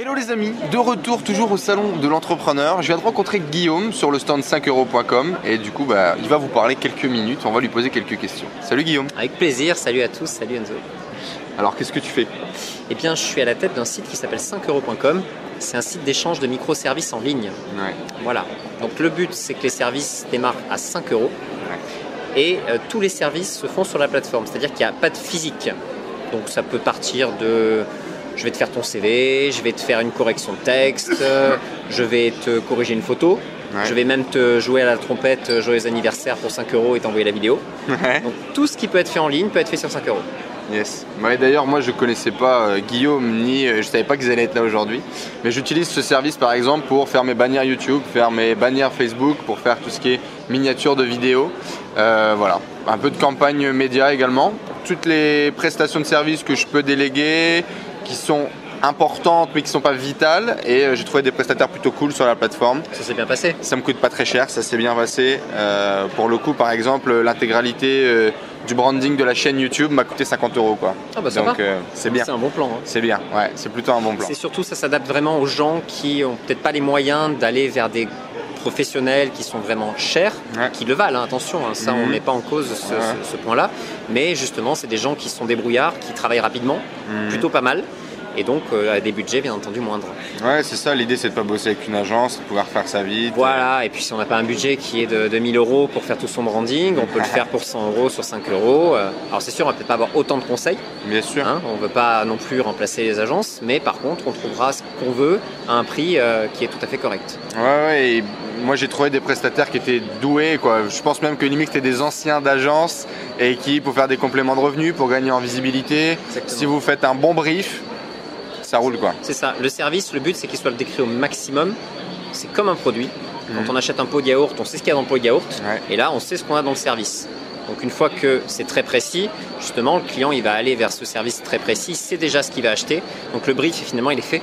Hello les amis, de retour toujours au salon de l'entrepreneur. Je viens de rencontrer Guillaume sur le stand 5euros.com et du coup bah, il va vous parler quelques minutes, on va lui poser quelques questions. Salut Guillaume. Avec plaisir, salut à tous, salut Enzo. Alors qu'est-ce que tu fais? Eh bien je suis à la tête d'un site qui s'appelle 5euros.com. C'est un site d'échange de microservices en ligne. Ouais. Voilà. Donc le but c'est que les services démarrent à 5 euros et euh, tous les services se font sur la plateforme. C'est-à-dire qu'il n'y a pas de physique. Donc ça peut partir de je vais te faire ton CV, je vais te faire une correction de texte, euh, je vais te corriger une photo, Ouais. je vais même te jouer à la trompette euh, joyeux anniversaire pour 5 euros et t'envoyer la vidéo. Ouais. Donc tout ce qui peut être fait en ligne peut être fait sur 5 euros. Yes. Ouais, D'ailleurs, moi, je connaissais pas euh, Guillaume ni euh, je savais pas qu'ils allaient être là aujourd'hui. Mais j'utilise ce service, par exemple, pour faire mes bannières YouTube, faire mes bannières Facebook, pour faire tout ce qui est miniature de vidéos. Euh, voilà. Un peu de campagne média également. Toutes les prestations de services que je peux déléguer, qui sont importantes mais qui sont pas vitales. Et euh, j'ai trouvé des prestataires plutôt cool sur la plateforme. Ça s'est bien passé. Ça me coûte pas très cher, ça s'est bien passé. Euh, pour le coup, par exemple, l'intégralité euh, du branding de la chaîne YouTube m'a coûté 50 euros. Quoi. Ah bah ça Donc c'est bien. C'est un bon plan. hein. C'est bien, ouais, c'est plutôt un bon plan. C'est surtout ça s'adapte vraiment aux gens qui ont peut-être pas les moyens d'aller vers des professionnels qui sont vraiment chers, Ouais. qui le valent, hein, attention, hein, ça on Mhm. met pas en cause ce, Ouais. ce- ce point-là, mais justement c'est des gens qui sont débrouillards, qui travaillent rapidement, Mhm. plutôt pas mal, et donc euh, à des budgets bien entendu moindres. Ouais, c'est ça, l'idée c'est de pas bosser avec une agence, de pouvoir faire sa vie. Voilà, et puis si on n'a pas un budget qui est de, de 1000 euros pour faire tout son branding, on peut le faire pour 100 euros sur 5 euros. Euh, Alors c'est sûr, on va peut-être pas avoir autant de conseils, Bien sûr. Hein, on ne veut pas non plus remplacer les agences, mais par contre, on trouvera ce qu'on veut à un prix euh, qui est tout à fait correct. Ouais, ouais, et moi j'ai trouvé des prestataires qui étaient doués, quoi. Je pense même que limite c'était des anciens d'agence et qui, pour faire des compléments de revenus, pour gagner en visibilité, Exactement. si vous faites un bon brief, ça roule quoi. C'est ça. Le service, le but, c'est qu'il soit décrit au maximum. C'est comme un produit. Mhm. Quand on achète un pot de yaourt, on sait ce qu'il y a dans le pot de yaourt. Ouais. Et là, on sait ce qu'on a dans le service. Donc une fois que c'est très précis, justement, le client il va aller vers ce service très précis, il sait déjà ce qu'il va acheter. Donc le brief finalement il est fait.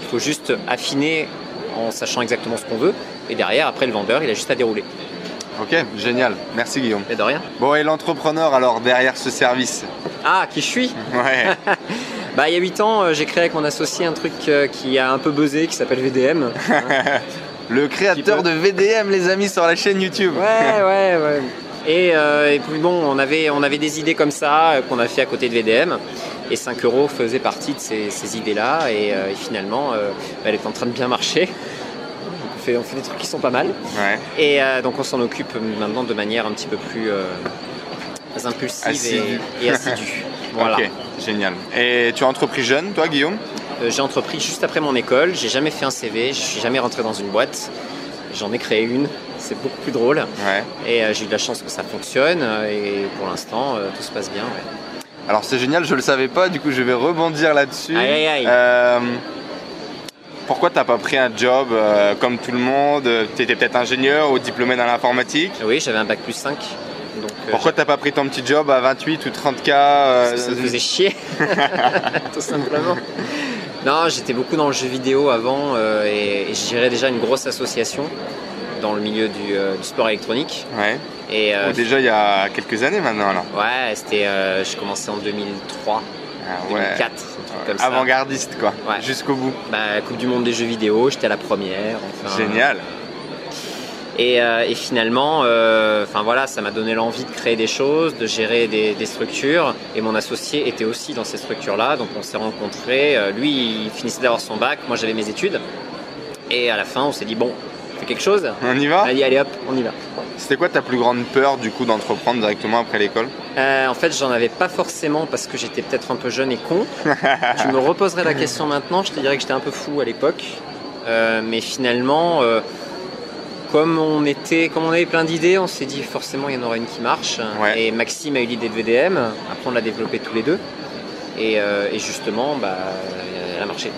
Il faut juste affiner en sachant exactement ce qu'on veut. Et derrière, après le vendeur, il a juste à dérouler. Ok, génial. Merci Guillaume. Mais de rien. Bon, et l'entrepreneur alors derrière ce service? Ah, qui je suis? Ouais. Bah, il y a 8 ans, euh, j'ai créé avec mon associé un truc euh, qui a un peu buzzé, qui s'appelle VDM. Le créateur de VDM, les amis, sur la chaîne YouTube. Ouais, ouais, ouais. Et, euh, et puis bon, on avait, on avait des idées comme ça euh, qu'on a fait à côté de VDM. Et 5 euros faisait partie de ces, ces idées-là. Et, euh, et finalement, euh, elle est en train de bien marcher. On, fait, on fait des trucs qui sont pas mal. Ouais. Et donc on s'en occupe maintenant de manière un petit peu plus impulsive et assidue. Voilà. Ok, génial. Et tu as entrepris jeune, toi, Guillaume Euh, j'ai entrepris juste après mon école, j'ai jamais fait un CV, je suis jamais rentré dans une boîte. J'en ai créé une, c'est beaucoup plus drôle. Ouais. Et euh, j'ai eu de la chance que ça fonctionne euh, et pour l'instant tout se passe bien. ouais. Alors c'est génial, je le savais pas, du coup je vais rebondir là-dessus. Aïe, aïe, aïe. Pourquoi t'as pas pris un job euh, comme tout le monde? Tu étais peut-être ingénieur ou diplômé dans l'informatique? Oui, j'avais un bac plus 5. Pourquoi t'as pas pris ton petit job à 28 ou 30K euh, Parce que ça me faisait chier, tout simplement. Non, j'étais beaucoup dans le jeu vidéo avant euh, et, et je gérais déjà une grosse association dans le milieu du, euh, du sport électronique. Ouais. Et Bon, déjà il y a quelques années maintenant là. ouais, c'était, je commençais en 2003, Ah, ouais. 2004, un truc comme ça. Avant-gardiste quoi, Ouais. jusqu'au bout. Bah, Coupe du Monde des jeux vidéo, j'étais à la première. enfin. Génial. Et, euh, et finalement, euh, enfin voilà, ça m'a donné l'envie de créer des choses, de gérer des, des structures. Et mon associé était aussi dans ces structures-là, donc on s'est rencontrés. Euh, lui, il finissait d'avoir son bac, moi j'avais mes études. Et à la fin, on s'est dit bon, on fait quelque chose. On y va Allez, allez hop, on y va. C'était quoi ta plus grande peur du coup d'entreprendre directement après l'école? Euh, en fait, j'en avais pas forcément parce que j'étais peut-être un peu jeune et con. tu me reposerais la question maintenant, je te dirais que j'étais un peu fou à l'époque. Euh, mais finalement, euh, comme on était, comme on avait plein d'idées, on s'est dit forcément il y en aura une qui marche. Ouais. Et Maxime a eu l'idée de VDM. Après, on l'a développé tous les deux. Et, euh, et justement, bah, elle a marché.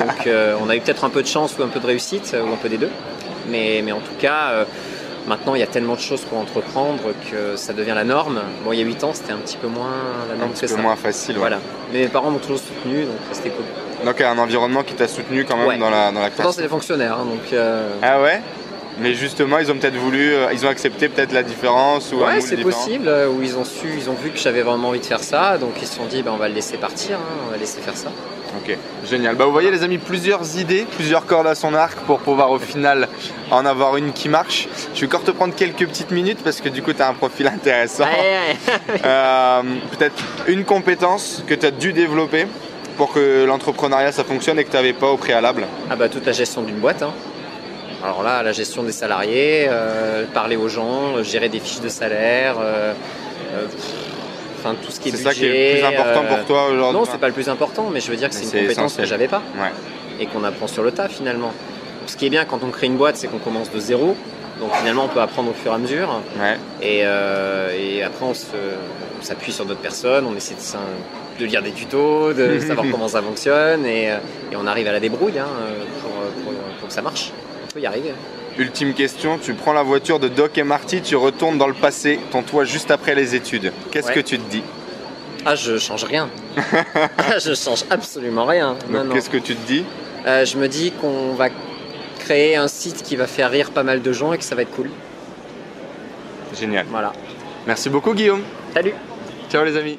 Donc, euh, on a eu peut-être un peu de chance ou un peu de réussite ou un peu des deux. Mais, mais en tout cas, euh, Maintenant, il y a tellement de choses pour entreprendre que ça devient la norme. Bon, il y a 8 ans, c'était un petit peu moins la norme un petit que peu ça. moins facile. ouais. Voilà. Mais mes parents m'ont toujours soutenu, donc c'était cool. Donc il y a un environnement qui t'a soutenu quand même Ouais. dans la, dans la Pourtant, création. c'est des fonctionnaires, hein, donc. euh, Ah ouais? Mais justement, ils ont peut-être voulu, euh, ils ont accepté peut-être la différence ou un Ouais, c'est possible, euh, où ils ont su, ils ont vu que j'avais vraiment envie de faire ça, donc ils se sont dit, bah, on va le laisser partir, hein, on va laisser faire ça. Ok, génial. Bah, vous voyez les amis, plusieurs idées, plusieurs cordes à son arc pour pouvoir au final en avoir une qui marche. Je vais encore te prendre quelques petites minutes parce que du coup tu as un profil intéressant. Ouais, ouais. Euh, peut-être une compétence que tu as dû développer pour que l'entrepreneuriat ça fonctionne et que tu n'avais pas au préalable. Ah bah toute la gestion d'une boîte. hein. Alors là, la gestion des salariés, euh, parler aux gens, gérer des fiches de salaire, euh, euh, enfin tout ce qui est C'est budget. ça qui est le plus important pour toi aujourd'hui Non, c'est pas le plus important, mais je veux dire que c'est une c'est compétence essentiel. que j'avais pas Ouais. et qu'on apprend sur le tas finalement. Ce qui est bien quand on crée une boîte, c'est qu'on commence de zéro. Donc finalement, on peut apprendre au fur et à mesure. Ouais. Et, euh, et après, on s'appuie sur d'autres personnes, on essaie de, lire des tutos, de savoir comment ça fonctionne, et, et on arrive à la débrouille hein, pour, pour- pour que ça marche. On peut y arriver. Ultime question, tu prends la voiture de Doc et Marty, tu retournes dans le passé, ton toi juste après les études. Qu'est-ce Ouais. que tu te dis Ah, je change rien. ah, je change absolument rien. Qu'est-ce que tu te dis Euh, je me dis qu'on va créer un site qui va faire rire pas mal de gens et que ça va être cool. Génial. Voilà. Merci beaucoup Guillaume. Salut Ciao les amis.